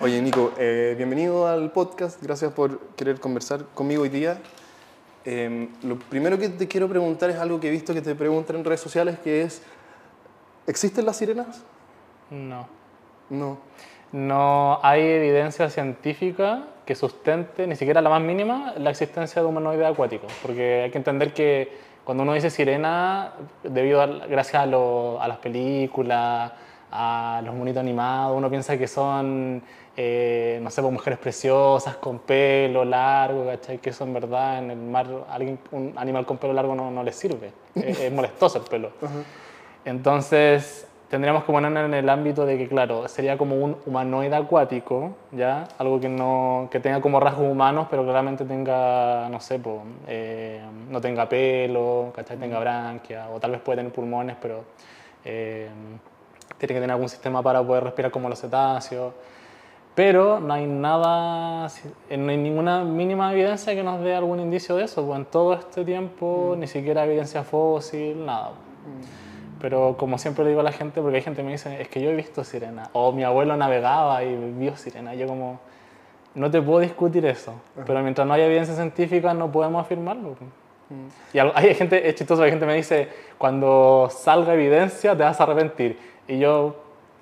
Oye, Nico, eh, bienvenido al podcast. Gracias por querer conversar conmigo hoy día. Eh, lo primero que te quiero preguntar es algo que he visto que te preguntan en redes sociales, que es, ¿existen las sirenas? No. No. No hay evidencia científica que sustente, ni siquiera la más mínima, la existencia de humanoides acuáticos. Porque hay que entender que cuando uno dice sirena, debido a, gracias a, lo- a las películas, a los monitos animados, uno piensa que son, eh, no sé, pues, mujeres preciosas con pelo largo, ¿cachai? Que eso en verdad en el mar, alguien, un animal con pelo largo no, no les sirve. es, es molestoso el pelo. Entonces, tendríamos que ponernos en el ámbito de que, claro, sería como un humanoide acuático, ¿ya? Algo que, no, que tenga como rasgos humanos, pero claramente tenga, no sé, po, eh, no tenga pelo, ¿cachai? Tenga branquia, o tal vez puede tener pulmones, pero eh, tiene que tener algún sistema para poder respirar como los cetáceos. Pero no hay nada, eh, no hay ninguna mínima evidencia que nos dé algún indicio de eso. Pues en todo este tiempo, ni siquiera evidencia fósil, nada. Pero como siempre le digo a la gente, porque hay gente que me dice, es que yo he visto sirena, o mi abuelo navegaba y vio sirena. Y yo como, no te puedo discutir eso, pero mientras no haya evidencia científica no podemos afirmarlo. Y al- hay gente, es chistoso, hay gente que me dice, cuando salga evidencia te vas a arrepentir. Y yo,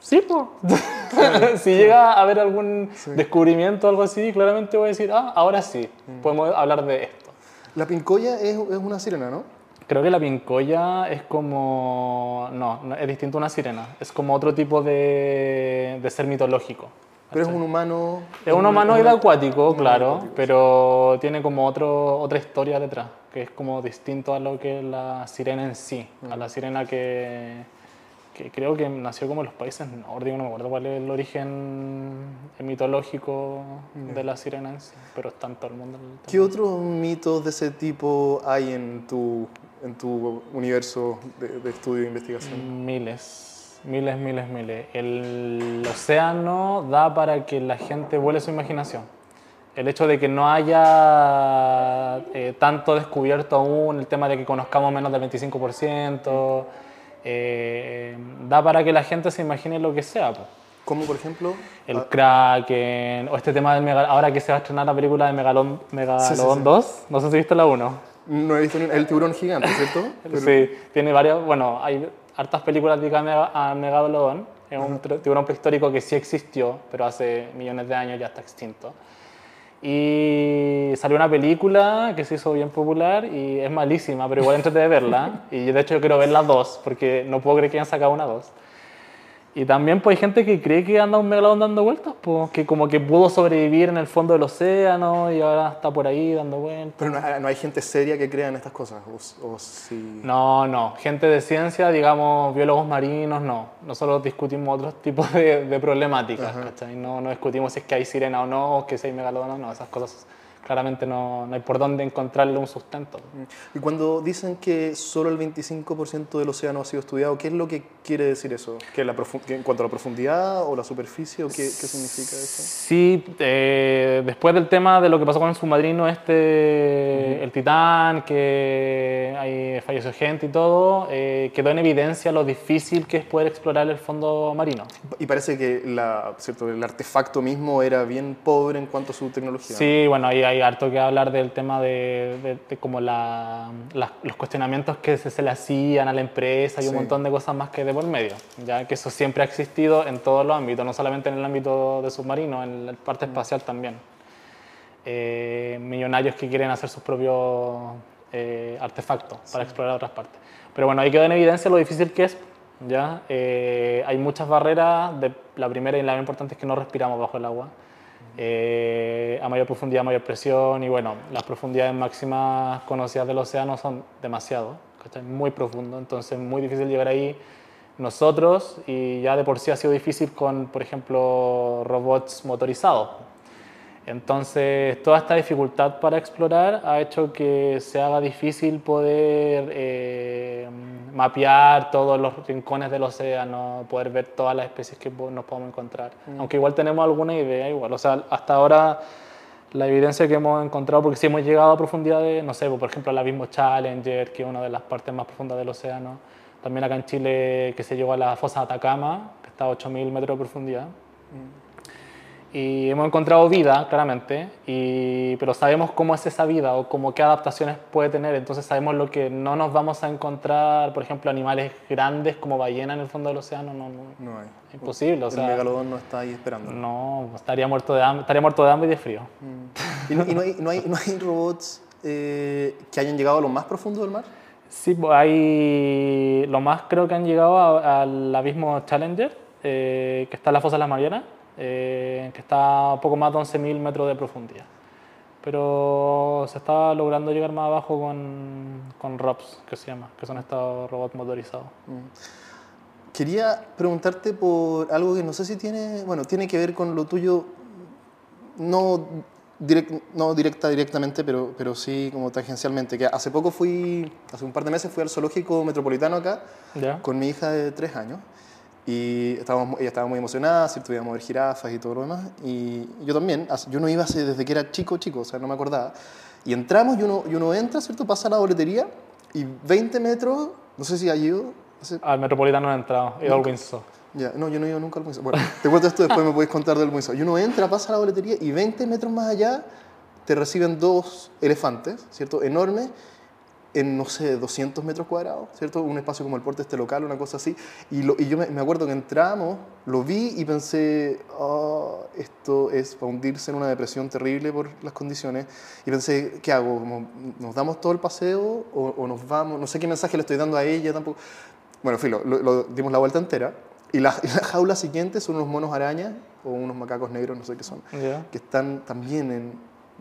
sí, pues. si llega a haber algún descubrimiento o algo así, claramente voy a decir, ah, ahora sí, podemos hablar de esto. La pincoya es, es una sirena, ¿no? Creo que la pincoya es como. No, no, es distinto a una sirena. Es como otro tipo de, de ser mitológico. Pero es un humano... Es un humanoide humano- acuático, humanoide claro, acuático, pero tiene como otro, otra historia detrás, que es como distinto a lo que es la sirena en sí. A la sirena que, que creo que nació como en los países nórdicos, no me acuerdo cuál es el origen mitológico de la sirena en sí, pero está en todo el mundo. ¿Qué otros mitos de ese tipo hay en tu, en tu universo de, de estudio e investigación? Miles, miles, miles, miles. El océano da para que la gente vuele su imaginación. El hecho de que no haya eh, tanto descubierto aún, el tema de que conozcamos menos del 25%, eh, da para que la gente se imagine lo que sea. po. Como por ejemplo... El ah, Kraken, o este tema del Megalón, ahora que se va a estrenar la película de Megalón, Megalodón sí. 2, no sé si viste la 1. no he visto ni el tiburón gigante, ¿cierto? Pero- Sí, tiene varias, bueno, hay hartas películas dedicadas a Mega- a Megalodón. Es un tiburón prehistórico que sí existió, pero hace millones de años ya está extinto. Y salió una película que se hizo bien popular y es malísima, pero igual entrete de verla. Y de hecho yo quiero ver las dos, porque no puedo creer que hayan sacado una dos. Y también pues, hay gente que cree que anda un megalodón dando vueltas, pues, que como que pudo sobrevivir en el fondo del océano y ahora está por ahí dando vueltas. Pero no, hay- no hay gente seria que crea en estas cosas, o, o. No, no. Gente de ciencia, digamos, biólogos marinos, no. Nosotros discutimos otros tipos de, de problemáticas, ¿cachai? No, no discutimos si es que hay sirena o no, o que si hay megalodón o no. Esas cosas claramente no, no hay por dónde encontrarle un sustento. Y cuando dicen que solo el 25% del océano ha sido estudiado, ¿qué es lo que quiere decir eso? ¿Que, la que en cuanto a la profundidad o la superficie o qué, qué significa eso? Sí, eh, después del tema de lo que pasó con el submarino este, el Titán, que ahí falleció gente y todo, eh, quedó en evidencia lo difícil que es poder explorar el fondo marino. Y parece que la, ¿cierto? el artefacto mismo era bien pobre en cuanto a su tecnología. Sí, bueno, ahí hay harto que hablar del tema de, de- de como la, las- los cuestionamientos que se, se le hacían a la empresa y un Sí. montón de cosas más que de por medio, ya que eso siempre ha existido en todos los ámbitos, no solamente en el ámbito de submarino, en la parte espacial también. Eh, millonarios que quieren hacer sus propios eh, artefactos para explorar otras partes. Pero bueno, ahí quedó en evidencia lo difícil que es. ¿ya? Eh, hay muchas barreras. De, la primera y la más importante es que no respiramos bajo el agua. Eh, a mayor profundidad, mayor presión. Y bueno, las profundidades máximas conocidas del océano son demasiado, ¿cachai? muy profundo. Entonces, es muy difícil llegar ahí nosotros. Y ya de por sí ha sido difícil con, por ejemplo, robots motorizados. Entonces, toda esta dificultad para explorar ha hecho que se haga difícil poder eh, mapear todos los rincones del océano, poder ver todas las especies que nos podemos encontrar. Aunque igual tenemos alguna idea, igual. O sea, hasta ahora la evidencia que hemos encontrado, porque si hemos llegado a profundidades, no sé, por ejemplo, el abismo Challenger, que es una de las partes más profundas del océano. También acá en Chile, que se llegó a la fosa de Atacama, que está a 8.000 metros de profundidad. Y hemos encontrado vida, claramente, y, pero sabemos cómo es esa vida o cómo qué adaptaciones puede tener, entonces sabemos lo que no nos vamos a encontrar, por ejemplo, animales grandes como ballena en el fondo del océano, no, no, No hay. imposible. O el sea, megalodón no está ahí esperando. no, estaría muerto de hambre, estaría muerto de hambre y de frío. ¿Y, no, y no hay, no hay- no hay robots eh, que hayan llegado a lo más profundo del mar? Sí, pues hay. Lo más creo que han llegado a- al abismo Challenger, eh, que está en la fosa de las Marianas, eh, que está a poco más de 11.000 metros de profundidad. Pero se está logrando llegar más abajo con, con ROPS, que se llama, que son estos robots motorizados. Quería preguntarte por algo que no sé si tiene, bueno, tiene que ver con lo tuyo, no, direct- no directa directamente, pero, pero sí como tangencialmente. Que hace poco fui, hace un par de meses fui al zoológico metropolitano acá ¿Ya? con mi hija de tres años y estábamos, ella estaba muy emocionada, ¿cierto? íbamos a ver jirafas y todo lo demás. Y yo también, yo no iba hace- desde que era chico, chico, o sea, no me acordaba. Y entramos y uno, y uno entra, ¿cierto? Pasa a la boletería y 20 metros, no sé si ha ido, hace- Al Metropolitano no he entrado, he ido al Windsor. ya, no, yo no he ido nunca al Windsor. Bueno, te cuento esto, después me podéis contar del Windsor. Y uno entra, pasa a la boletería y 20 metros más allá te reciben dos elefantes, ¿cierto? Enormes, en, no sé, 200 metros cuadrados, ¿cierto? Un espacio como el porte este local, una cosa así. Y, lo- y yo me, me acuerdo que entramos, lo vi y pensé, "Ah, esto es para hundirse en una depresión terrible por las condiciones. Y pensé, ¿qué hago? Como, ¿Nos damos todo el paseo o, o nos vamos? No sé qué mensaje le estoy dando a ella tampoco. Bueno, filo, lo, lo dimos la vuelta entera. Y la, y la jaula siguiente son unos monos arañas o unos macacos negros, no sé qué son, que están también en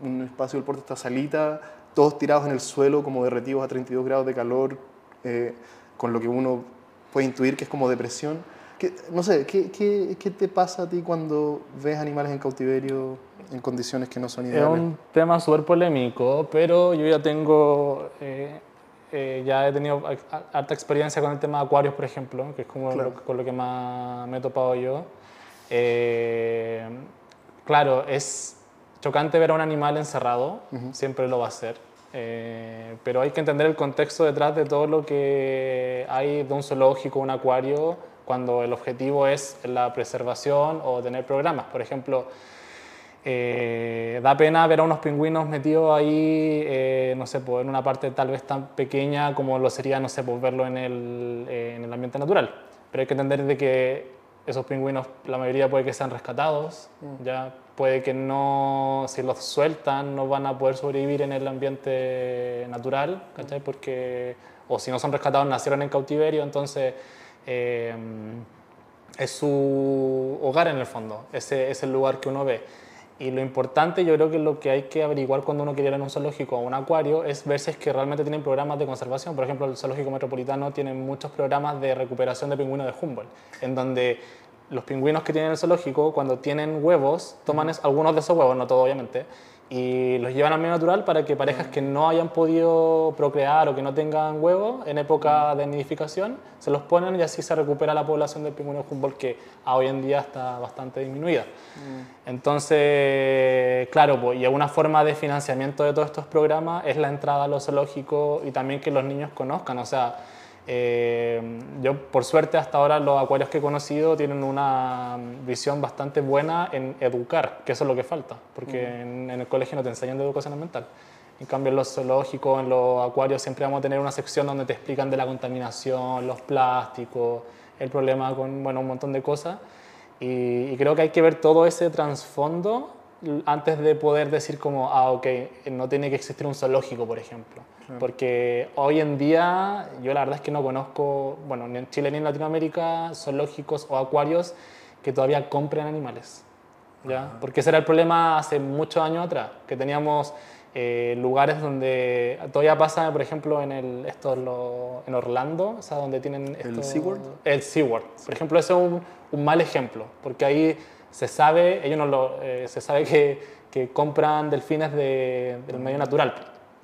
un espacio del puerto, esta salita, todos tirados en el suelo, como derretidos a 32 grados de calor, eh, con lo que uno puede intuir que es como depresión. ¿Qué- no sé, ¿qué, qué, qué te pasa a ti cuando ves animales en cautiverio en condiciones que no son Es ideales? un tema súper polémico, pero yo ya tengo, eh, eh, ya he tenido harta experiencia con el tema de acuarios, por ejemplo, que es como Claro. lo, con lo que más me he topado yo. Eh, claro, es chocante ver a un animal encerrado, siempre lo va a ser, eh, pero hay que entender el contexto detrás de todo lo que hay de un zoológico, un acuario, cuando el objetivo es la preservación o tener programas. Por ejemplo, eh, da pena ver a unos pingüinos metidos ahí, eh, no sé, pues, en una parte tal vez tan pequeña como lo sería, no sé, pues, verlo en el, eh, en el ambiente natural. Pero hay que entender de que esos pingüinos, la mayoría puede que sean rescatados, ya puede que no, si los sueltan, no van a poder sobrevivir en el ambiente natural, ¿cachai? Porque, o si no son rescatados, nacieron en cautiverio, entonces... eh, es su hogar en el fondo, ese es el lugar que uno ve. Y lo importante, yo creo que lo que hay que averiguar cuando uno quiere ir a un zoológico o un acuario es ver si es que realmente tienen programas de conservación. Por ejemplo, el zoológico metropolitano tiene muchos programas de recuperación de pingüinos de Humboldt, en donde los pingüinos que tienen el zoológico, cuando tienen huevos, toman es- algunos de esos huevos, no todos obviamente, y los llevan al medio natural para que parejas que no hayan podido procrear o que no tengan huevos en época de nidificación, se los ponen y así se recupera la población del pingüino Humboldt que hoy en día está bastante disminuida. Entonces, claro, pues, y una forma de financiamiento de todos estos programas es la entrada a los zoológicos y también que los niños conozcan, o sea, eh, yo, por suerte, hasta ahora los acuarios que he conocido tienen una visión bastante buena en educar, que eso es lo que falta, porque en, en el colegio no te enseñan de educación ambiental. En cambio, en los zoológicos, en los acuarios, siempre vamos a tener una sección donde te explican de la contaminación, los plásticos, el problema con bueno, un montón de cosas. Y, y creo que hay que ver todo ese trasfondo antes de poder decir como, ah, ok, no tiene que existir un zoológico, por ejemplo. Porque hoy en día yo la verdad es que no conozco, bueno, ni en Chile ni en Latinoamérica, zoológicos o acuarios que todavía compren animales. ¿ya? Porque ese era el problema hace muchos años atrás, que teníamos eh, lugares donde todavía pasa, por ejemplo, en, el, esto, lo- en Orlando, o sea, donde tienen... ¿El esto- SeaWorld? El SeaWorld. Por ejemplo, eso es un, un mal ejemplo, porque ahí se sabe, ellos no lo, eh, se sabe que, que compran delfines de- del medio natural,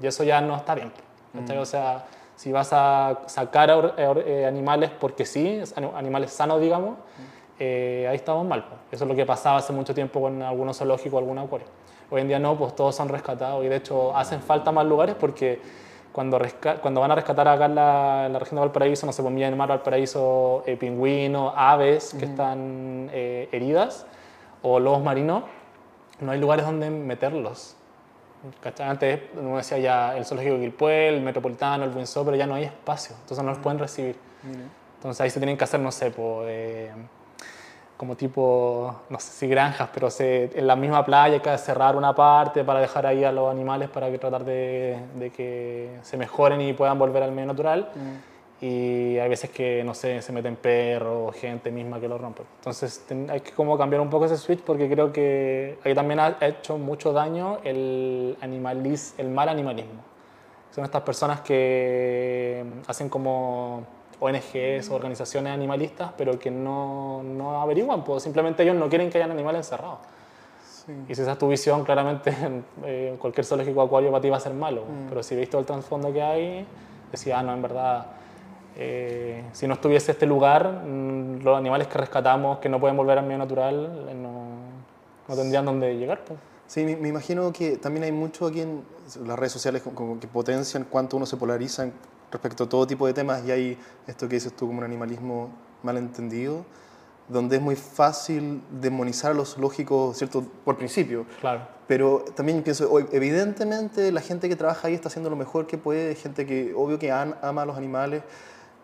y eso ya no está bien. ¿cachai? O sea, si vas a sacar eh, animales porque sí, ani- animales sanos, digamos, eh, ahí estamos mal. pues. Eso es lo que pasaba hace mucho tiempo con algunos zoológicos o algún acuario. Hoy en día no, pues todos son rescatados y de hecho hacen falta más lugares porque cuando, cuando van a rescatar acá en la, en la región de Valparaíso, no se ponía en mar Valparaíso eh, pingüinos, aves que están eh, heridas o lobos marinos, no hay lugares donde meterlos. ¿Cachai? Antes uno decía ya el zoológico de Quilpué, el metropolitano, el Windsor, pero ya no hay espacio, entonces no los pueden recibir. Mira. Entonces ahí se tienen que hacer, no sé, po, eh, como tipo, no sé si granjas, pero se, en la misma playa hay que cerrar una parte para dejar ahí a los animales para que tratar de, de que se mejoren y puedan volver al medio natural. Y hay veces que, no sé, se meten perros, gente misma que lo rompe. Entonces hay que como cambiar un poco ese switch porque creo que ahí también ha hecho mucho daño el, animalis, el mal animalismo. Son estas personas que hacen como ONGs o organizaciones animalistas, pero que no, no averiguan, pues simplemente ellos no quieren que hayan animales encerrados. Sí. Y si esa es tu visión, claramente eh, cualquier zoológico acuario para ti va a ser malo. Mm. Pero si veis todo el trasfondo que hay, decía, ah, no, en verdad, eh, si no estuviese este lugar, mm, los animales que rescatamos, que no pueden volver al medio natural, eh, no, no tendrían dónde llegar. pues. Sí, me, imagino que también hay mucho aquí en las redes sociales que potencian cuánto uno se polariza respecto a todo tipo de temas y hay esto que dices tú como un animalismo malentendido, donde es muy fácil demonizar a los zoológicos, ¿cierto? Por principio. Claro. Pero también pienso, evidentemente la gente que trabaja ahí está haciendo lo mejor que puede, gente que obvio que ama a los animales,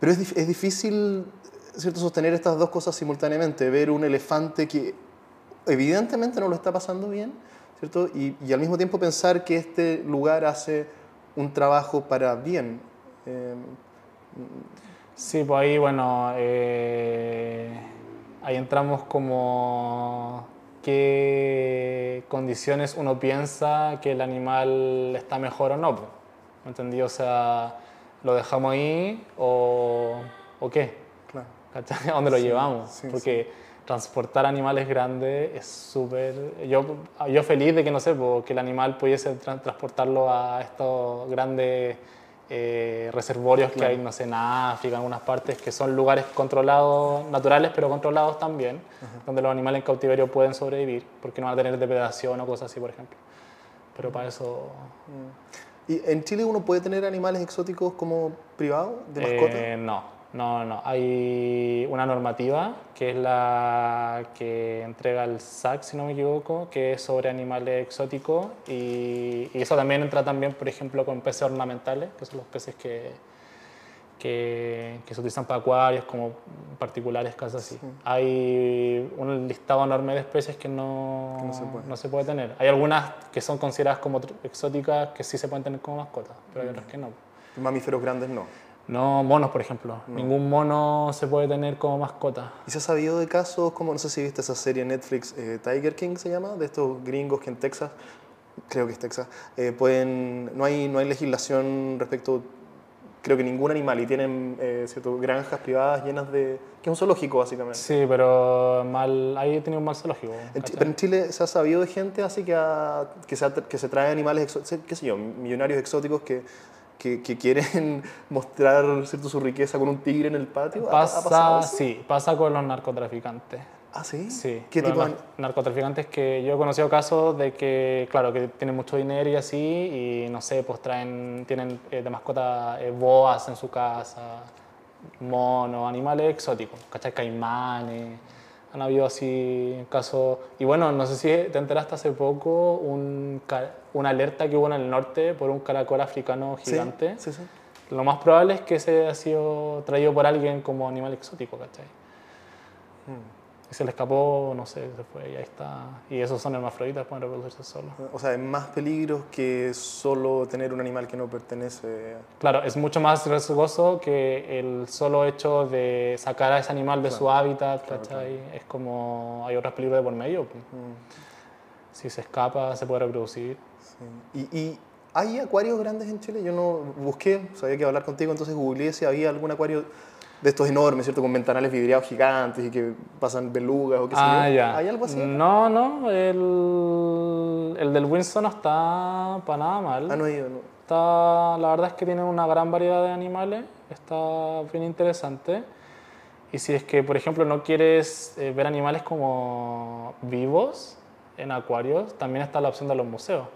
pero es, es difícil ¿cierto? sostener estas dos cosas simultáneamente, ver un elefante que evidentemente no lo está pasando bien, ¿cierto? Y, y al mismo tiempo pensar que este lugar hace un trabajo para bien. Eh, Sí, pues ahí, bueno, eh, ahí entramos como qué condiciones uno piensa que el animal está mejor o no. pues. ¿Me entendí? O sea, ¿lo dejamos ahí o, o qué? claro. ¿Cachai? ¿A dónde lo llevamos? sí, Porque transportar animales grandes es súper... Yo, yo feliz de que, no sé, que el animal pudiese tra- transportarlo a estos grandes eh, reservorios que Claro. hay, no sé, en África, en algunas partes, que son lugares controlados, naturales, pero controlados también, donde los animales en cautiverio pueden sobrevivir, porque no van a tener depredación o cosas así, por ejemplo. Pero para eso... ¿Y en Chile uno puede tener animales exóticos como privados, de mascota? Eh, no, no, no. Hay una normativa que es la que entrega el SAC, si no me equivoco, que es sobre animales exóticos y, y eso también entra también, por ejemplo, con peces ornamentales, que son los peces que, que, que se utilizan para acuarios, como particulares, cosas así. Hay un listado enorme de especies que no, Que no se puede. no se puede tener. Hay algunas que son consideradas como exóticas que sí se pueden tener como mascotas, pero hay otras que no. Mamíferos grandes no. No, monos, por ejemplo. Ningún mono se puede tener como mascota. ¿Y se ha sabido de casos como, no sé si viste esa serie en Netflix, eh, Tiger King se llama, de estos gringos que en Texas, creo que es Texas, eh, pueden, no hay, no hay legislación respecto, creo que ningún animal, y tienen eh, cierto, granjas privadas llenas de, que es un zoológico básicamente. Sí, pero mal, ahí tiene un mal zoológico. En, pero en Chile se ha sabido de gente así que, ha- que, se, ha- que se trae animales, qué sé yo, millonarios exóticos que, que, que quieren mostrar cierto, su riqueza con un tigre en el patio. ¿Ha- ha pasado Pasa, sí, pasa con los narcotraficantes. ¿Ah, sí? Sí. ¿Qué tipo de...? nar- narcotraficantes que yo he conocido casos de que, claro, que tienen mucho dinero y así, y no sé, pues traen, tienen eh, de mascota eh, boas en su casa, monos, animales exóticos, ¿cachai? Caimanes. Han habido así casos. Y bueno, no sé si te enteraste hace poco un, una alerta que hubo en el norte por un caracol africano Sí, gigante. Sí, sí. Lo más probable es que ese ha sido traído por alguien como animal exótico, ¿cachai? Hmm. Y se le escapó, no sé, se fue y ahí está. Y esos son hermafroditas, pueden reproducirse solos. O sea, es más peligro que solo tener un animal que no pertenece. Claro, es mucho más riesgoso que el solo hecho de sacar a ese animal de su hábitat, claro, ¿cachai? Es como hay otros peligros de por medio. pues. Mm, Si se escapa, se puede reproducir. sí. ¿Y, y hay acuarios grandes en Chile? Yo no busqué, sabía que iba a hablar contigo, entonces googleé si había algún acuario de estos enormes, ¿cierto? Con ventanales vidriados gigantes y que pasan belugas o qué sé Ah, yo. ya. ¿Hay algo así? No, no, el, el del Winston no está para nada mal. Ah, no he ido, no. Está, la verdad es que tiene una gran variedad de animales, está bien interesante. Y si es que, por ejemplo, no quieres eh, ver animales como vivos en acuarios, también está la opción de los museos.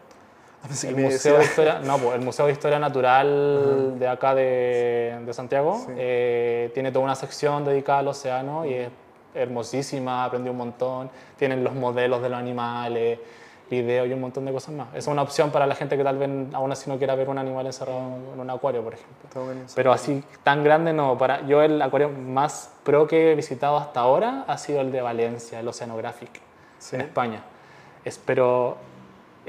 El museo, de historia, no, pues, el museo de Historia Natural de acá de, de Santiago Sí. eh, tiene toda una sección dedicada al océano y es hermosísima, aprendí un montón. Tienen los modelos de los animales, video y un montón de cosas más. Es una opción para la gente que tal vez aún así no quiera ver un animal encerrado en un acuario, por ejemplo. Pero así tan grande no. Para, yo el acuario más pro que he visitado hasta ahora ha sido el de Valencia, el Oceanographic, Sí. en España. Espero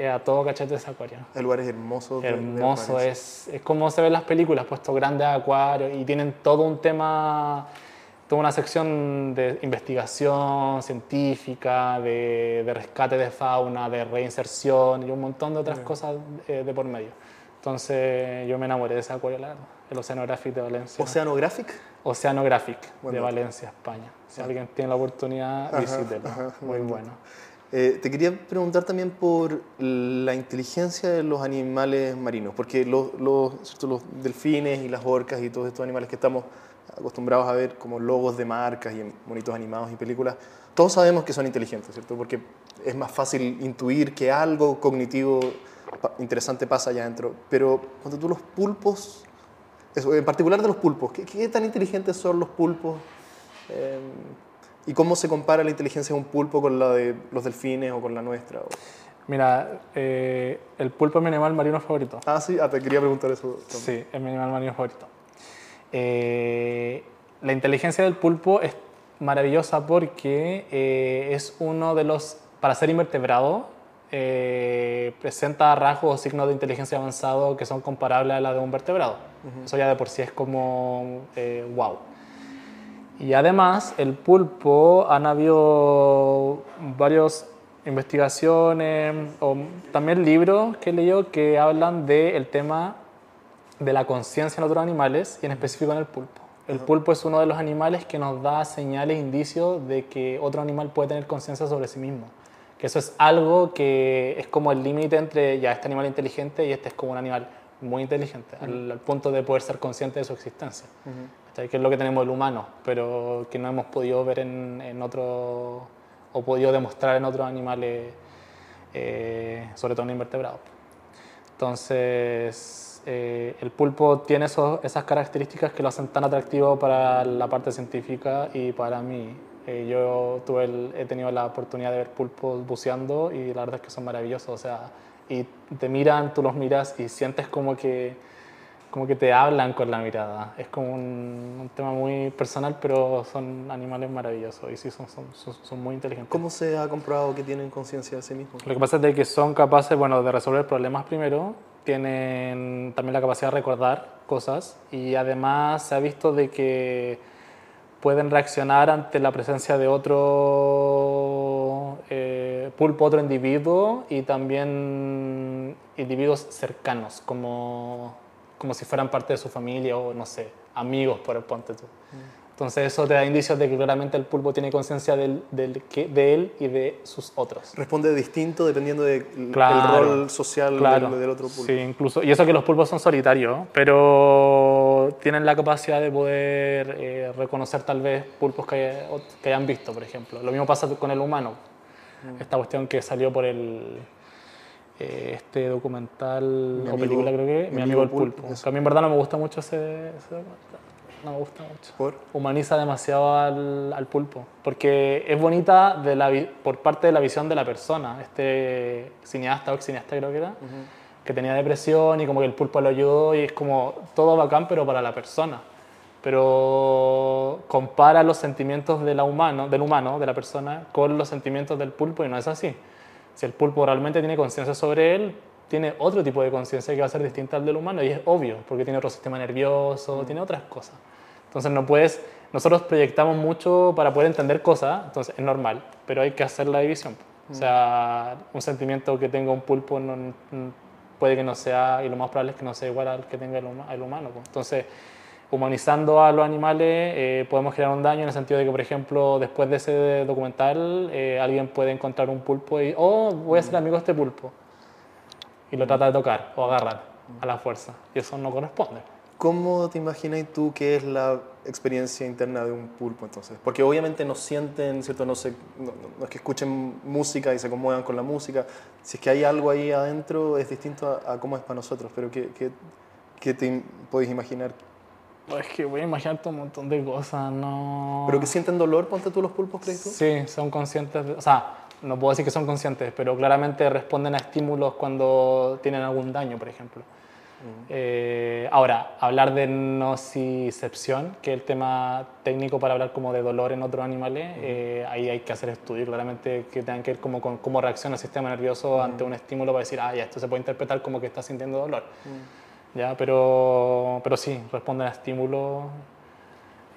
a todo cachete ese acuario. El lugar es hermoso. de- de Hermoso, Valencia. es, es como se ven las películas, puestos grandes acuarios y tienen todo un tema, toda una sección de investigación científica, de, de rescate de fauna, de reinserción y un montón de otras cosas eh, de por medio. Entonces yo me enamoré de ese acuario, la verdad, el Oceanographic de Valencia. Oceanographic. Oceanographic Buen de. Valencia, España. Si alguien tiene la oportunidad, visítelo. Muy buen bueno. Eh, te quería preguntar también por la inteligencia de los animales marinos, porque los, delfines y las orcas y todos estos animales que estamos acostumbrados a ver como logos de marcas y en monitos animados y películas, todos sabemos que son inteligentes, ¿cierto? Porque es más fácil intuir que algo cognitivo interesante pasa allá adentro. Pero cuando tú los pulpos, eso, en particular de los pulpos, ¿qué, tan inteligentes son los pulpos? Eh, ¿Y cómo se compara la inteligencia de un pulpo con la de los delfines o con la nuestra? o- Mira, eh, el pulpo es mi animal marino favorito. Ah, sí, ah, te quería preguntar eso. también. Sí, es mi animal marino favorito. Eh, la inteligencia del pulpo es maravillosa porque eh, es uno de los, para ser invertebrado, eh, presenta rasgos o signos de inteligencia avanzado que son comparables a la de un vertebrado. Eso ya de por sí es como eh, wow. Y además, el pulpo, han habido varias investigaciones o también libros que he leído que hablan del tema de la conciencia en otros animales y en específico en el pulpo. El pulpo es uno de los animales que nos da señales, indicios de que otro animal puede tener conciencia sobre sí mismo. Que eso es algo que es como el límite entre ya este animal inteligente y este es como un animal muy inteligente, al, al punto de poder ser consciente de su existencia. Que es lo que tenemos el humano, pero que no hemos podido ver en, en otro, o podido demostrar en otros animales, eh, sobre todo en invertebrados. Entonces, eh, el pulpo tiene esos- esas características que lo hacen tan atractivo para la parte científica y para mí. Eh, yo tuve el- he tenido la oportunidad de ver pulpos buceando y la verdad es que son maravillosos. O sea, y te miran, tú los miras y sientes como que, como que te hablan con la mirada. Es como un, un tema muy personal, pero son animales maravillosos y sí, son, son, son, son muy inteligentes. ¿Cómo se ha comprobado que tienen conciencia de sí mismos? Lo que pasa es de que son capaces, bueno, de resolver problemas primero, tienen también la capacidad de recordar cosas y además se ha visto de que pueden reaccionar ante la presencia de otro eh, pulpo, otro individuo y también individuos cercanos, como, como si fueran parte de su familia o, no sé, amigos, por el ponte tú. Entonces eso te da indicios de que claramente el pulpo tiene conciencia del, del de él y de sus otros. Responde distinto dependiendo del Claro, rol social Claro, del, del otro pulpo. Sí, incluso. Y eso que los pulpos son solitarios, pero tienen la capacidad de poder eh, reconocer tal vez pulpos que, que hayan visto, por ejemplo. Lo mismo pasa con el humano. Mm. Esta cuestión que salió por el este documental Mi o amigo- película creo que, mi Mi amigo amigo el pulpo, pulpo. Que a mí en verdad no me gusta mucho ese, ese documental. No me gusta mucho ¿Por? humaniza demasiado al, al pulpo, porque es bonita de la, por parte de la visión de la persona, este cineasta o ex cineasta creo que era, que tenía depresión y como que el pulpo lo ayudó y es como todo bacán pero para la persona. Pero compara los sentimientos de la humano, del humano, de la persona, con los sentimientos del pulpo y no es así. Si el pulpo realmente tiene conciencia sobre él, tiene otro tipo de conciencia que va a ser distinta al del humano y es obvio, porque tiene otro sistema nervioso, tiene otras cosas. Entonces no puedes, nosotros proyectamos mucho para poder entender cosas, entonces es normal, pero hay que hacer la división. O sea, un sentimiento que tenga un pulpo no, puede que no sea, y lo más probable es que no sea igual al que tenga el, el humano. pues. Entonces, humanizando a los animales eh, podemos crear un daño en el sentido de que, por ejemplo, después de ese documental, eh, alguien puede encontrar un pulpo y, oh, voy a ser amigo de este pulpo. Y lo trata de tocar o agarrar a la fuerza. Y eso no corresponde. ¿Cómo te imaginas tú que es la experiencia interna de un pulpo entonces? Porque obviamente no sienten, ¿cierto? No, se, no, no- es que escuchen música y se conmuevan con la música. Si es que hay algo ahí adentro es distinto a, a cómo es para nosotros. Pero ¿qué, qué, qué te podéis imaginar? Es que voy a imaginarte un montón de cosas, no... ¿Pero que sienten dolor, ponte tú los pulpos, crees tú? Sí, son conscientes de... O sea, no puedo decir que son conscientes, pero claramente responden a estímulos cuando tienen algún daño, por ejemplo. Eh, ahora, hablar de nocicepción, que es el tema técnico para hablar como de dolor en otros animales, eh, ahí hay que hacer estudios claramente que tengan que ver como con cómo reacciona el sistema nervioso ante un estímulo para decir, ah, ya, esto se puede interpretar como que está sintiendo dolor. ¿Ya? Pero, pero sí, responden a estímulos.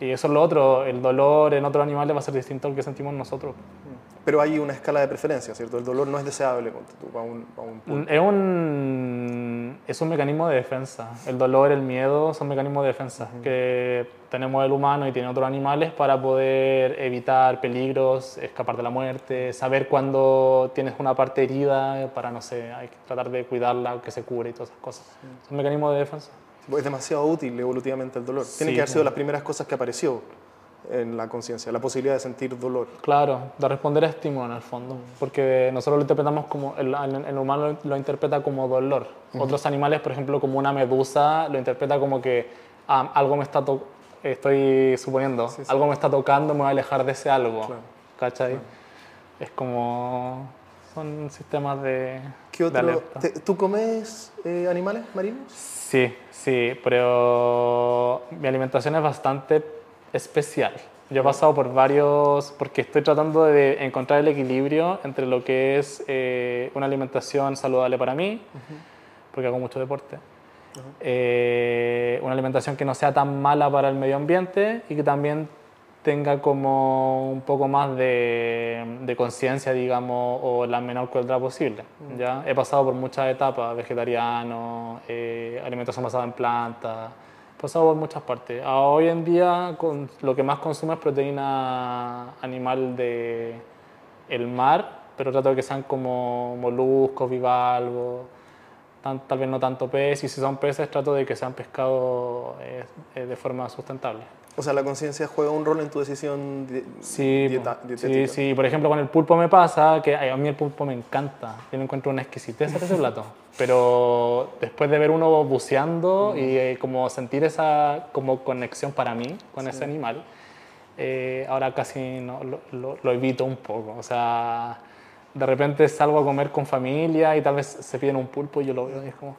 Y eso es lo otro, el dolor en otros animales va a ser distinto al que sentimos nosotros. Pero hay una escala de preferencia, ¿cierto? El dolor no es deseable para un, para un. Es un, es un mecanismo de defensa. El dolor, el miedo son mecanismos de defensa que tenemos el humano y tiene otros animales para poder evitar peligros, escapar de la muerte, saber cuándo tienes una parte herida para, no sé, hay que tratar de cuidarla, que se cure y todas esas cosas. Son mecanismos de defensa. Es demasiado útil evolutivamente el dolor. Tiene Sí, que haber sido sí. las primeras cosas que apareció en la conciencia, la posibilidad de sentir dolor. Claro, de responder a estímulo en el fondo, porque nosotros lo interpretamos como, el, el- humano lo interpreta como dolor. Otros animales, por ejemplo, como una medusa, lo interpreta como que ah, algo me está tocando, estoy suponiendo, Sí, sí. algo me está tocando, me voy a alejar de ese algo. Claro. ¿Cachai? Es como, son sistemas de, ¿Qué de otro? alerta. ¿Te- ¿Tú comes eh, animales marinos? Sí, sí, pero mi alimentación es bastante especial. Yo he pasado por varios, porque estoy tratando de encontrar el equilibrio entre lo que es eh, una alimentación saludable para mí, porque hago mucho deporte, eh, una alimentación que no sea tan mala para el medio ambiente y que también tenga como un poco más de, de conciencia, digamos, o la menor crueldad posible. ¿ya? He pasado por muchas etapas, vegetariano, eh, alimentación basada en plantas, he pasado por muchas partes. Hoy en día con, lo que más consumo es proteína animal de el mar, pero trato de que sean como moluscos, bivalvos, tan- tal vez no tanto pez, y si son peces trato de que sean pescados eh, eh, de forma sustentable. O sea, la conciencia juega un rol en tu decisión di- Sí, dieta- dietética. sí, sí. Por ejemplo, con el pulpo me pasa que ay, a mí el pulpo me encanta. Yo lo encuentro una exquisitez ese plato. Pero después de ver uno buceando y eh, como sentir esa como conexión para mí con ese animal, eh, ahora casi no, lo, lo- lo evito un poco. O sea, de repente salgo a comer con familia y tal vez se piden un pulpo y yo lo veo y es como...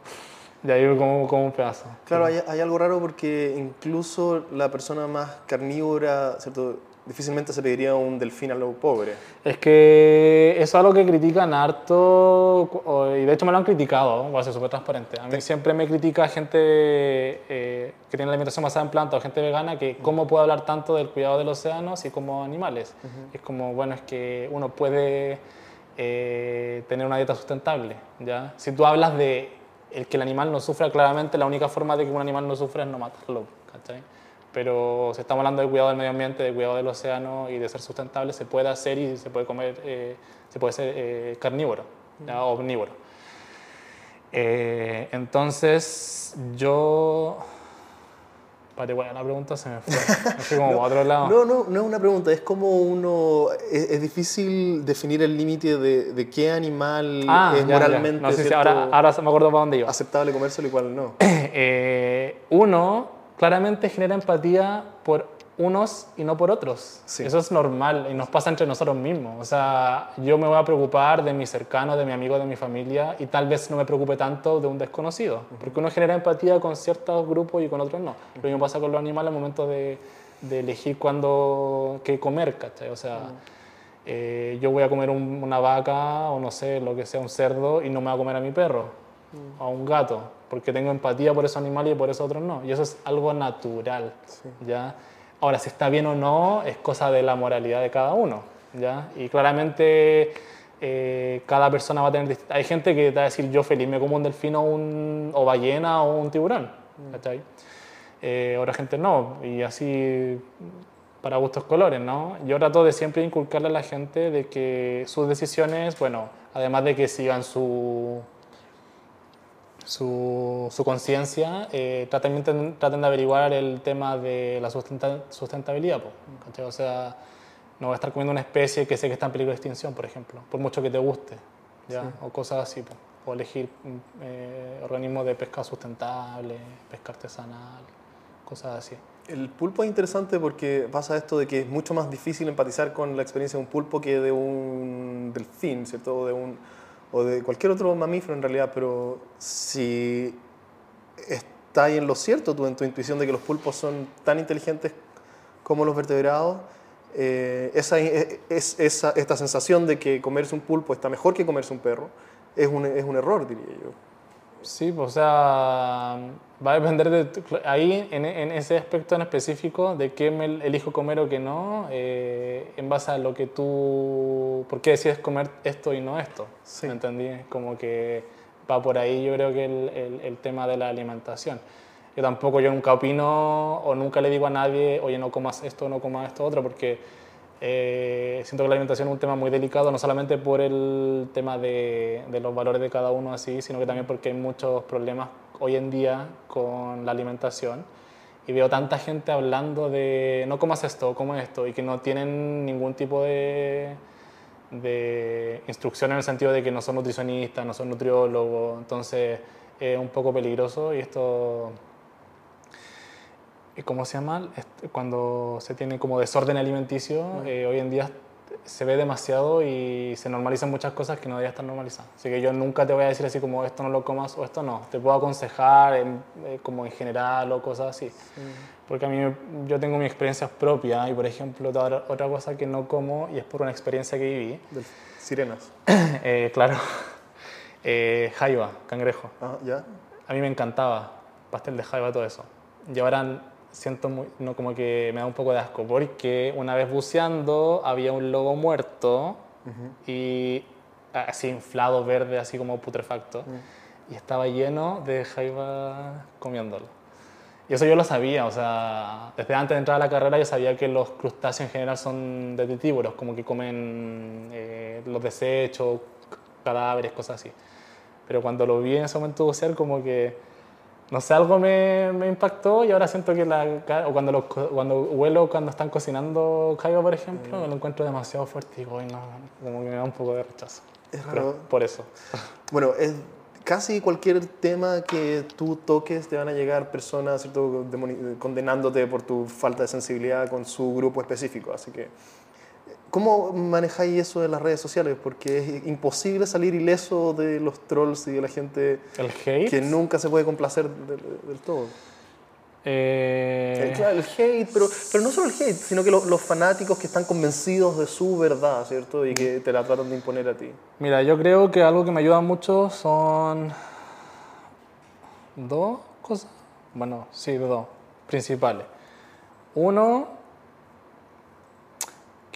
Ya digo como, como un pedazo. Claro, hay, hay algo raro porque incluso la persona más carnívora, ¿cierto? Difícilmente se pediría un delfín a lo pobre. Es que eso es algo que critican harto, y de hecho me lo han criticado, voy a ser súper transparente. A mí siempre me critica gente eh, que tiene la alimentación basada en plantas o gente vegana que cómo puede hablar tanto del cuidado de los océanos y como animales. Es como, bueno, es que uno puede eh, tener una dieta sustentable, ¿ya? Si tú hablas de el que el animal no sufra, claramente la única forma de que un animal no sufra es no matarlo, ¿cachai? Pero si estamos hablando de cuidado del medio ambiente, de cuidado del océano y de ser sustentable, se puede hacer y se puede comer, eh, se puede ser eh, carnívoro, ¿ya? omnívoro. Eh, entonces, yo... Para igual la pregunta se me fue. Me fui como a otro lado. No, no, no es una pregunta, es como uno... Es, es difícil definir el límite de, de qué animal Ah, es ya, ya. moralmente No sé si ¿cierto? ahora, ahora me acuerdo para dónde iba. aceptable comérselo y cuál no. Eh, uno claramente genera empatía por unos y no por otros. Sí. Eso es normal y nos pasa entre nosotros mismos. O sea, yo me voy a preocupar de mi cercano, de mi amigo, de mi familia y tal vez no me preocupe tanto de un desconocido. Porque uno genera empatía con ciertos grupos y con otros no. Lo mismo pasa con los animales al momento de, de elegir cuándo, qué comer, ¿cachai? O sea, eh, yo voy a comer un- una vaca o no sé, lo que sea, un cerdo y no me voy a comer a mi perro o a un gato, porque tengo empatía por esos animales y por esos otros no. Y eso es algo natural, ¿ya? Ahora, si está bien o no, es cosa de la moralidad de cada uno, ¿ya? Y claramente eh, cada persona va a tener... Hay gente que te va a decir, yo feliz me como un delfino un, o ballena o un tiburón, ¿cachai? Eh, otra gente no, y así para gustos colores, ¿no? Yo trato de siempre inculcarle a la gente de que sus decisiones, bueno, además de que sigan su, su, su conciencia, eh, traten, traten de averiguar el tema de la sustenta- sustentabilidad, ¿cachai? O sea, no voy a estar comiendo una especie que sé que está en peligro de extinción, por ejemplo, por mucho que te guste, ¿ya? O cosas así, po. o elegir mm, eh, organismos de pesca sustentable, pesca artesanal, cosas así. El pulpo es interesante porque pasa esto de que es mucho más difícil empatizar con la experiencia de un pulpo que de un delfín, ¿cierto? De, un, o de cualquier otro mamífero en realidad, pero si está en lo cierto tú, en tu intuición de que los pulpos son tan inteligentes como los vertebrados, eh, esa, es, esa, esta sensación de que comerse un pulpo está mejor que comerse un perro es un, es un error, diría yo. Sí, o sea, va a depender de ahí en, en, ese aspecto en específico de qué me elijo comer o qué no, eh, en base a lo que tú, por qué decides comer esto y no esto. Sí. ¿Me entendí? Como que va por ahí yo creo que el, el, el, tema de la alimentación. Yo tampoco, yo nunca opino o nunca le digo a nadie, oye, no comas esto, no comas esto, otro, porque eh, siento que la alimentación es un tema muy delicado, no solamente por el tema de, de, los valores de cada uno así, sino que también porque hay muchos problemas hoy en día con la alimentación. Y veo tanta gente hablando de no comas esto, como esto, y que no tienen ningún tipo de, de instrucción en el sentido de que no son nutricionistas, no son nutriólogos, entonces es un poco peligroso y esto ¿cómo se llama? Cuando se tiene como desorden alimenticio, eh, hoy en día se ve demasiado y se normalizan muchas cosas que no deberían estar normalizadas. Así que yo nunca te voy a decir así como esto no lo comas o esto no. Te puedo aconsejar en, eh, como en general o cosas así. Porque a mí yo tengo mis experiencias propias y por ejemplo otra cosa que no como y es por una experiencia que viví. sirenas. eh, claro. Eh, jaiba, cangrejo. Ah, ¿ya? A mí me encantaba pastel de jaiba, todo eso. Y ahora siento muy, no, como que me da un poco de asco, porque una vez buceando había un lobo muerto y así inflado, verde, así como putrefacto, y estaba lleno de jaiba comiéndolo. Y eso yo lo sabía, o sea, desde antes de entrar a la carrera yo sabía que los crustáceos en general son detritívoros, como que comen eh, los desechos, cadáveres, cosas así. Pero cuando lo vi en ese momento bucear, como que no sé, algo me, me, impactó y ahora siento que la, o cuando, lo, cuando huelo cuando están cocinando caigo, por ejemplo, mm. lo encuentro demasiado fuerte y digo, no, como que me da un poco de rechazo. Es raro. por eso. Bueno, es, casi cualquier tema que tú toques te van a llegar personas ¿cierto? condenándote por tu falta de sensibilidad con su grupo específico, así que ¿Cómo manejáis eso de las redes sociales? Porque es imposible salir ileso de los trolls y de la gente ¿El hate? que nunca se puede complacer del, del todo. Eh... El, claro, el hate, pero, pero no solo el hate, sino que los, los, fanáticos que están convencidos de su verdad, ¿cierto? Y que te la tratan de imponer a ti. Mira, yo creo que algo que me ayuda mucho son dos cosas. Bueno, sí, dos principales. Uno,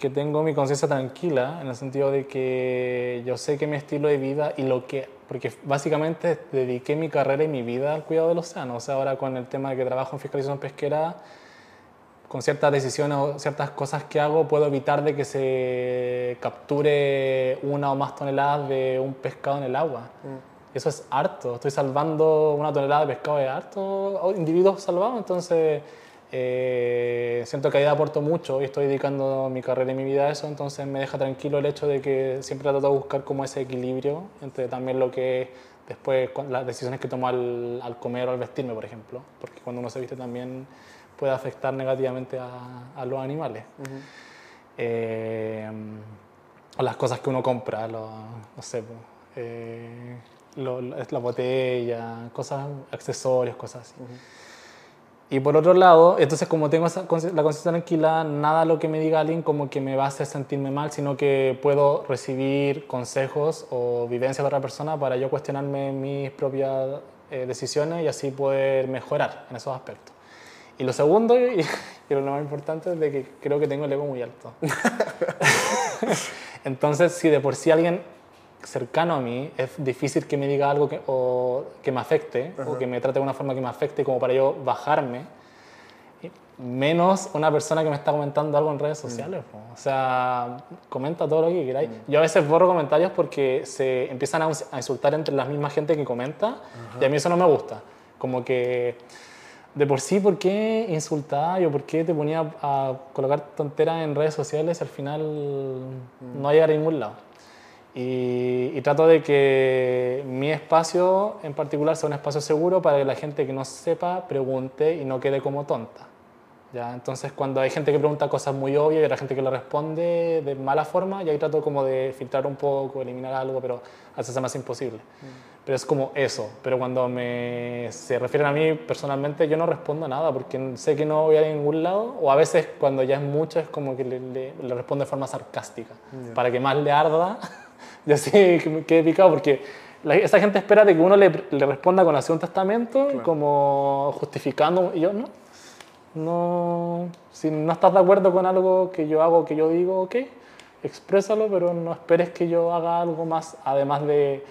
que tengo mi conciencia tranquila en el sentido de que yo sé que mi estilo de vida y lo que porque básicamente dediqué mi carrera y mi vida al cuidado del océano. O sea ahora con el tema de que trabajo en fiscalización pesquera con ciertas decisiones o ciertas cosas que hago puedo evitar de que se capture una o más toneladas de un pescado en el agua. Mm. eso es harto. Estoy salvando una tonelada de pescado de harto. Individuos salvados entonces eh, siento que ahí aporto mucho y estoy dedicando mi carrera y mi vida a eso, entonces me deja tranquilo el hecho de que siempre trato de buscar como ese equilibrio entre también lo que después las decisiones que tomo al, al, comer o al vestirme, por ejemplo, porque cuando uno se viste también puede afectar negativamente a, a los animales. eh, o las cosas que uno compra, lo, no sé, eh, lo, la botella, cosas, accesorios, cosas así. Y por otro lado, entonces como tengo esa, la conciencia tranquila, nada lo que me diga alguien como que me va a hacer sentirme mal, sino que puedo recibir consejos o vivencias de otra persona para yo cuestionarme mis propias eh, decisiones y así poder mejorar en esos aspectos. Y lo segundo, y, y lo más importante, es de que creo que tengo el ego muy alto. entonces, si de por sí alguien cercano a mí, es difícil que me diga algo que, o, que me afecte -huh. o que me trate de una forma que me afecte como para yo bajarme, menos una persona que me está comentando algo en redes sociales. Mm. O sea, comenta todo lo que queráis. Mm. Yo a veces borro comentarios porque se empiezan a, a insultar entre la misma gente que comenta -huh. y a mí eso no me gusta. Como que de por sí, ¿por qué insultar o por qué te ponía a colocar tonteras en redes sociales al final mm. no llegar a ningún lado? Y, y, trato de que mi espacio en particular sea un espacio seguro para que la gente que no sepa pregunte y no quede como tonta. ¿ya? Entonces, cuando hay gente que pregunta cosas muy obvias y la gente que le responde de mala forma, ya ahí trato como de filtrar un poco, eliminar algo, pero hace más imposible. Pero es como eso. Pero cuando me, se refieren a mí personalmente, yo no respondo nada porque sé que no voy a ningún lado. O a veces, cuando ya es mucho, es como que le, le, le respondo de forma sarcástica. Para que más le arda, ya sé que me quede picado porque la- esa gente espera de que uno le, le responda con hacer un testamento, como justificando. Y yo no. No, si no estás de acuerdo con algo que yo hago, que yo digo, ok, exprésalo, pero no esperes que yo haga algo más, además de,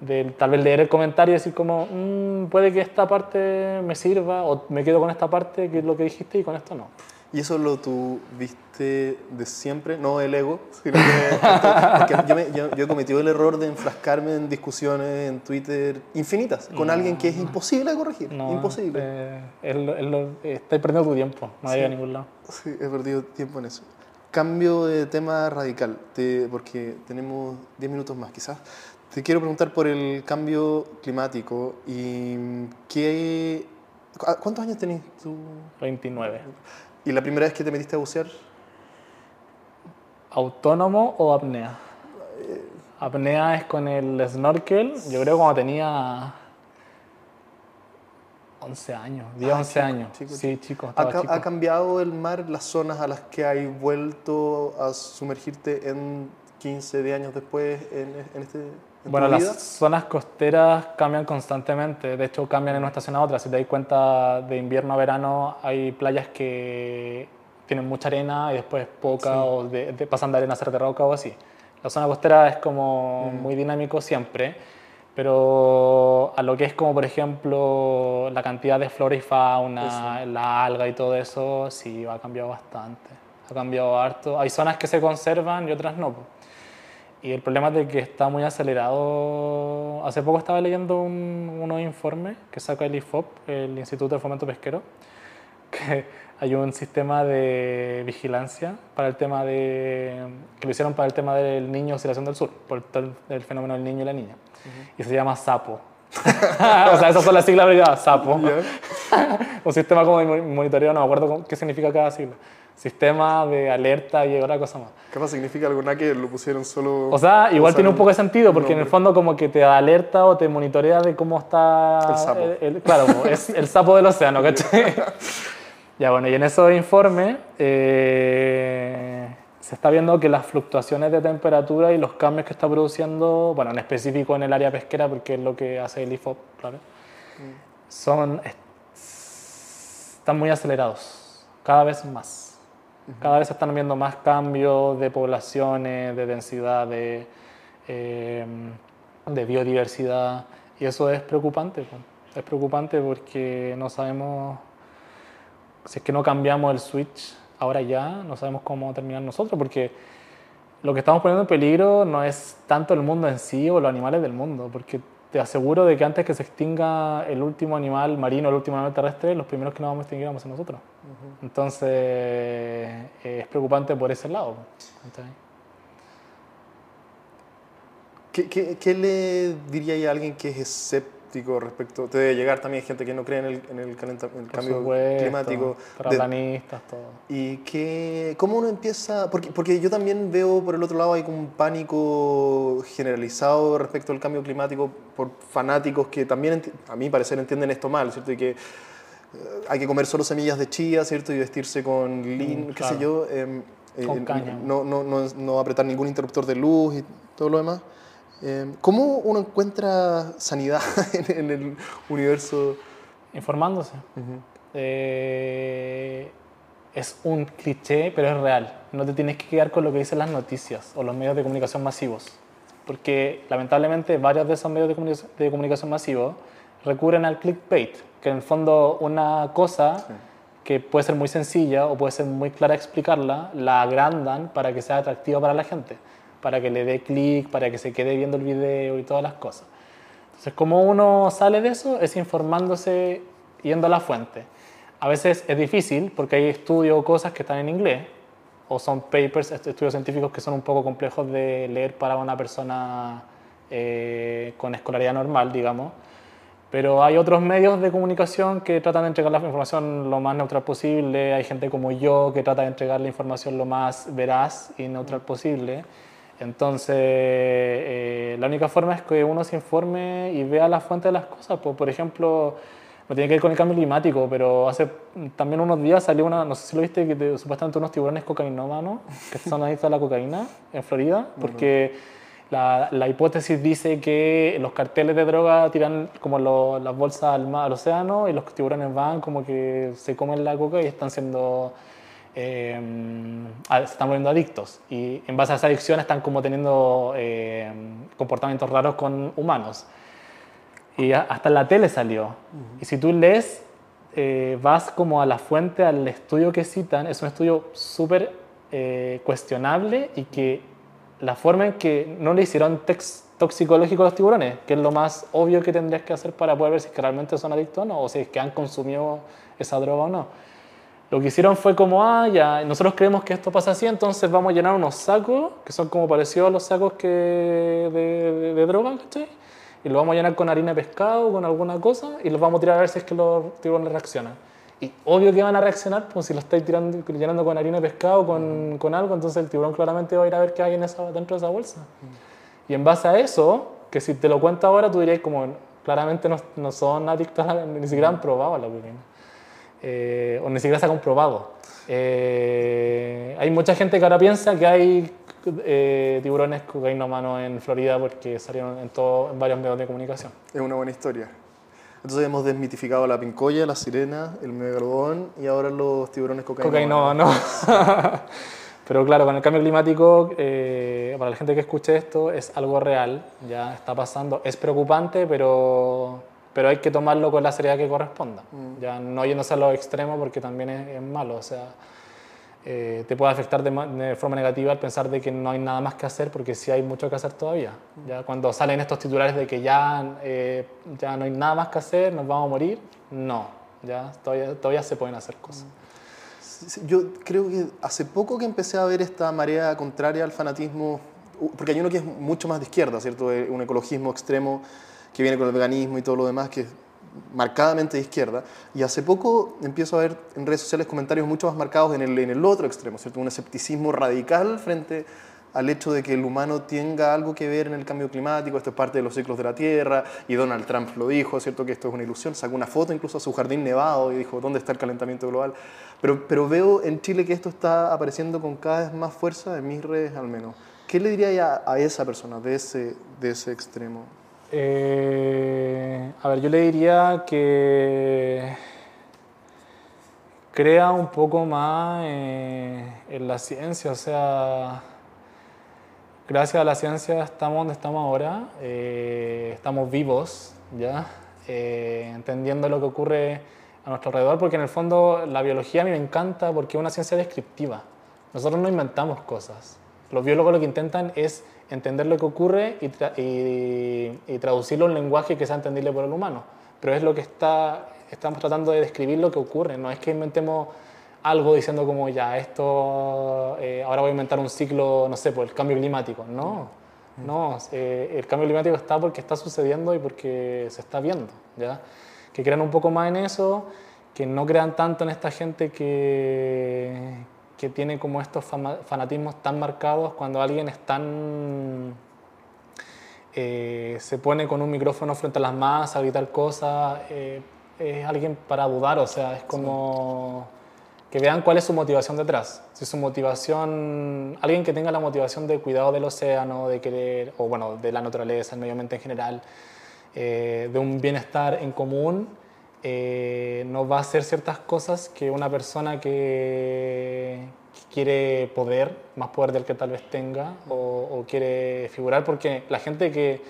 de tal vez leer el comentario y decir como, "Mm, puede que esta parte me sirva, o me quedo con esta parte, que es lo que dijiste, y con esto no. ¿Y eso lo tuviste de siempre? No el ego, sino que... porque yo, me- yo- yo he cometido el error de enfrascarme en discusiones en Twitter infinitas con alguien que es imposible de corregir. no imposible. eh, es lo- es lo- eh, estás perdiendo tu tiempo, no vaya a ningún lado. Sí, he perdido tiempo en eso. Cambio de tema radical, te- porque tenemos 10 minutos más quizás. Te quiero preguntar por el cambio climático y qué... ¿cu- ¿Cuántos años tenés tú? 29. ¿Y la primera vez que te metiste a bucear? ¿Autónomo o apnea? Apnea es con el snorkel, yo creo cuando tenía 11 años, 10, 11 años. chico, sí, chico, ¿Ha, chico. cambiado el mar las zonas a las que hay vuelto a sumergirte en 15 de años después en, en este Bueno, las zonas costeras cambian constantemente, de hecho cambian en una estación a otra. Si te das cuenta, de invierno a verano hay playas que tienen mucha arena y después poca, o de, de- pasan de arena a ser de roca o así. La zona costera es como Mm. muy dinámico siempre, pero a lo que es como, por ejemplo, la cantidad de flora y fauna, la alga y todo eso, sí, ha cambiado bastante. Ha cambiado harto. Hay zonas que se conservan y otras no. Y el problema es de que está muy acelerado. Hace poco estaba leyendo un, unos informes que saca el IFOP, el Instituto de Fomento Pesquero, que hay un sistema de vigilancia para el tema de que lo hicieron para el tema del niño oscilación del sur, por el, el fenómeno del niño y la niña. Y se llama SAPO. o sea, esas son las siglas abreviadas, SAPO. un sistema como de mo- monitoreo, no me acuerdo qué significa cada sigla. Sistema de alerta y otra cosa más. Capaz significa algo nada que lo pusieron solo... O sea, igual tiene un poco de sentido, porque en el fondo como que te alerta o te monitorea de cómo está... El sapo. el- claro, es el sapo del océano, ¿cachai? ya, bueno, y en esos informes eh, se está viendo que las fluctuaciones de temperatura y los cambios que está produciendo, bueno, en específico en el área pesquera, porque es lo que hace el IFOP, claro, son... están muy acelerados, cada vez más. Cada vez se están viendo más cambios de poblaciones, de densidad, de, eh, biodiversidad, y eso es preocupante. Es preocupante porque no sabemos, si es que no cambiamos el switch ahora ya, no sabemos cómo terminar nosotros, porque lo que estamos poniendo en peligro no es tanto el mundo en sí o los animales del mundo, porque te aseguro de que antes que se extinga el último animal marino, el último animal terrestre, los primeros que nos vamos a extinguir vamos a ser nosotros. Entonces, eh, es preocupante por ese lado. ¿Qué, qué, qué le diría a alguien que es escéptico respecto? Te debe llegar también gente que no cree en el, en el, calenta- en el cambio supuesto, climático. De- terraplanistas, todo. ¿Y qué, cómo uno empieza? Porque, porque yo también veo por el otro lado hay como un pánico generalizado respecto al cambio climático por fanáticos que también, a mi parecer, entienden esto mal, ¿cierto? Y que hay que comer solo semillas de chía, ¿cierto? Y vestirse con lin, Mm, qué sé claro. yo. em, eh, Con cáñamo. no, no, no, no apretar ningún interruptor de luz y todo lo demás. Em, ¿Cómo uno encuentra sanidad en, en el universo? Informándose. Eh, es un cliché, pero es real. No te tienes que quedar con lo que dicen las noticias o los medios de comunicación masivos. Porque lamentablemente varios de esos medios de comunicación, de comunicación masivos recurren al clickbait, que en el fondo una cosa que puede ser muy sencilla o puede ser muy clara explicarla, la agrandan para que sea atractiva para la gente, para que le dé clic, para que se quede viendo el video y todas las cosas. Entonces, ¿cómo uno sale de eso? Es informándose, yendo a la fuente. A veces es difícil porque hay estudios o cosas que están en inglés, o son papers, est- estudios científicos que son un poco complejos de leer para una persona eh, con escolaridad normal, digamos. Pero hay otros medios de comunicación que tratan de entregar la información lo más neutral posible. Hay gente como yo que trata de entregar la información lo más veraz y neutral posible. Entonces, eh, la única forma es que uno se informe y vea la fuente de las cosas. Pues, por ejemplo, no tiene que ver con el cambio climático, pero hace también unos días salió una, no sé si lo viste, que supuestamente unos tiburones cocainómanos que son adictos a la cocaína en Florida, porque la, la, hipótesis dice que los carteles de droga tiran como las bolsas al, mar, al océano y los tiburones van como que se comen la coca y están siendo eh, se están volviendo adictos y en base a esa adicción están como teniendo eh, comportamientos raros con humanos. Y hasta en la tele salió. Y si tú lees, eh, vas como a la fuente, al estudio que citan, es un estudio súper eh, cuestionable y que la forma en que no le hicieron toxicológico a los tiburones, que es lo más obvio que tendrías que hacer para poder ver si es que realmente son adictos o no, o si es que han consumido esa droga o no. Lo que hicieron fue como, ah, ya, nosotros creemos que esto pasa así, entonces vamos a llenar unos sacos, que son como parecidos a los sacos que de, de droga, ¿cachai? y lo vamos a llenar con harina de pescado, con alguna cosa, y los vamos a tirar a ver si es que los tiburones reaccionan. Y obvio que van a reaccionar, pues si lo estáis tirando, llenando con harina de pescado, con, con, algo, entonces el tiburón claramente va a ir a ver qué hay en esa, dentro de esa bolsa. Y en base a eso, que si te lo cuento ahora, tú dirías como, claramente no, no son adictos, ni siquiera han probado la cocaína. Eh, o ni siquiera se ha comprobado. Eh, hay mucha gente que ahora piensa que hay eh, tiburones mano en Florida porque salieron en, todo, en varios medios de comunicación. Es una buena historia. Entonces hemos desmitificado la pincoya, la sirena, el megalodón y ahora los tiburones cocainómanos. Pero claro, con el cambio climático, eh, para la gente que escuche esto, es algo real, ya está pasando. Es preocupante, pero, pero hay que tomarlo con la seriedad que corresponda. Mm. Ya no yéndose a los extremos porque también es, es malo. O sea, eh, te puede afectar de, forma negativa al pensar de que no hay nada más que hacer porque sí hay mucho que hacer todavía. Ya cuando salen estos titulares de que ya, eh, ya no hay nada más que hacer, nos vamos a morir, no, ya todavía, todavía se pueden hacer cosas. Yo creo que hace poco que empecé a ver esta marea contraria al fanatismo, porque hay uno que es mucho más de izquierda, ¿cierto? Eh, un ecologismo extremo que viene con el veganismo y todo lo demás, que marcadamente de izquierda, y hace poco empiezo a ver en redes sociales comentarios mucho más marcados en el, en el otro extremo, ¿cierto? un escepticismo radical frente al hecho de que el humano tenga algo que ver en el cambio climático, esto es parte de los ciclos de la Tierra, y Donald Trump lo dijo, ¿cierto? que esto es una ilusión, sacó una foto incluso a su jardín nevado y dijo, ¿dónde está el calentamiento global? Pero, pero veo en Chile que esto está apareciendo con cada vez más fuerza, en mis redes al menos. ¿Qué le diría a, a esa persona de ese, de ese extremo? Eh, a ver, yo le diría que crea un poco más eh, en la ciencia, o sea, gracias a la ciencia estamos donde estamos ahora, eh, estamos vivos, ¿ya? entendiendo lo que ocurre a nuestro alrededor, porque en el fondo la biología a mí me encanta porque es una ciencia descriptiva. Nosotros no inventamos cosas. Los biólogos lo que intentan es entender lo que ocurre y, traducirlo en lenguaje que sea entendible por el humano. Pero es lo que está, estamos tratando de describir lo que ocurre, no es que inventemos algo diciendo como ya, esto, eh, ahora voy a inventar un ciclo, no sé, por el cambio climático. No, no, eh, el cambio climático está porque está sucediendo y porque se está viendo, ¿ya? Que crean un poco más en eso, que no crean tanto en esta gente que, que tiene como estos fanatismos tan marcados cuando alguien es tan... Eh, se pone con un micrófono frente a las masas a gritar cosas, eh, es alguien para dudar, o sea, es como que vean cuál es su motivación detrás. Si su motivación, alguien que tenga la motivación de cuidado del océano, de querer, o bueno, de la naturaleza, el medio ambiente en general, eh, de un bienestar en común, eh, no va a hacer ciertas cosas que una persona que, quiere poder, más poder del que tal vez tenga, o, quiere figurar, porque la gente que,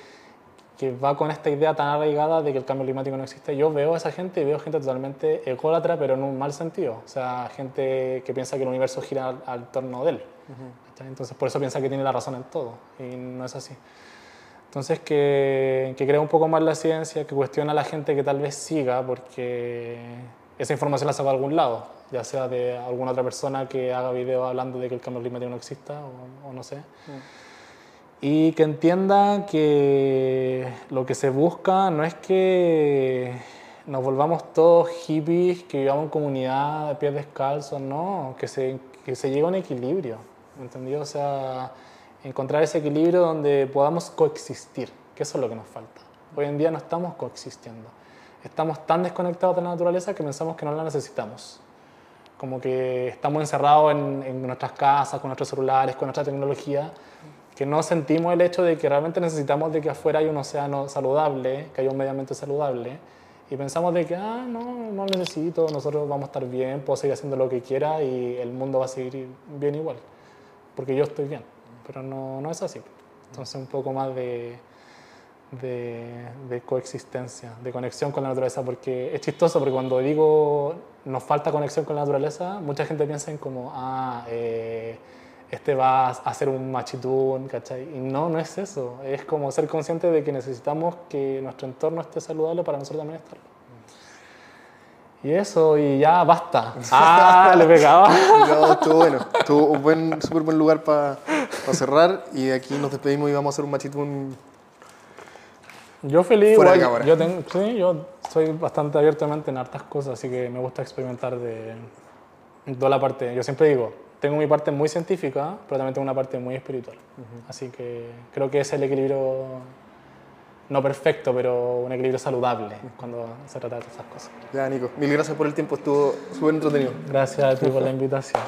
que, va con esta idea tan arraigada de que el cambio climático no existe, yo veo a esa gente y veo gente totalmente ególatra, pero en un mal sentido, o sea, gente que piensa que el universo gira al, torno de él. Entonces, por eso piensa que tiene la razón en todo, y no es así. Entonces, que, que crea un poco más la ciencia, que cuestiona a la gente que tal vez siga, porque esa información la saca de algún lado, ya sea de alguna otra persona que haga video hablando de que el cambio climático no exista o, no sé. Mm. y que entienda que lo que se busca no es que nos volvamos todos hippies, que vivamos en comunidad de pies descalzos, no, que se, que se llegue a un equilibrio, ¿entendido? O sea, encontrar ese equilibrio donde podamos coexistir, que eso es lo que nos falta. Hoy en día no estamos coexistiendo. Estamos tan desconectados de la naturaleza que pensamos que no la necesitamos. Como que estamos encerrados en, en nuestras casas, con nuestros celulares, con nuestra tecnología, que no sentimos el hecho de que realmente necesitamos de que afuera haya un océano saludable, que haya un medio ambiente saludable, y pensamos de que, ah, no, no necesito, nosotros vamos a estar bien, puedo seguir haciendo lo que quiera y el mundo va a seguir bien igual, porque yo estoy bien, pero no, no es así. Entonces un poco más de, de, de, coexistencia, de conexión con la naturaleza, porque es chistoso, porque cuando digo nos falta conexión con la naturaleza, mucha gente piensa en como, ah, eh, este va a hacer un machitún, ¿cachai? Y no, no es eso. Es como ser consciente de que necesitamos que nuestro entorno esté saludable para nosotros también estarlo. Y eso, y ya basta. Ah, le pegaba. No, estuvo bueno. Estuvo un buen, súper buen lugar para cerrar. Y de aquí nos despedimos y vamos a hacer un machitún. Yo feliz, Fuera de igual, cámara. yo, tengo, sí, yo soy bastante abiertamente en hartas cosas, así que me gusta experimentar de en toda la parte. Yo siempre digo, tengo mi parte muy científica, pero también tengo una parte muy espiritual. Así que creo que es el equilibrio, no perfecto, pero un equilibrio saludable cuando se trata de esas cosas. Ya, Nico, mil gracias por el tiempo. Estuvo súper entretenido. Gracias a ti por la invitación.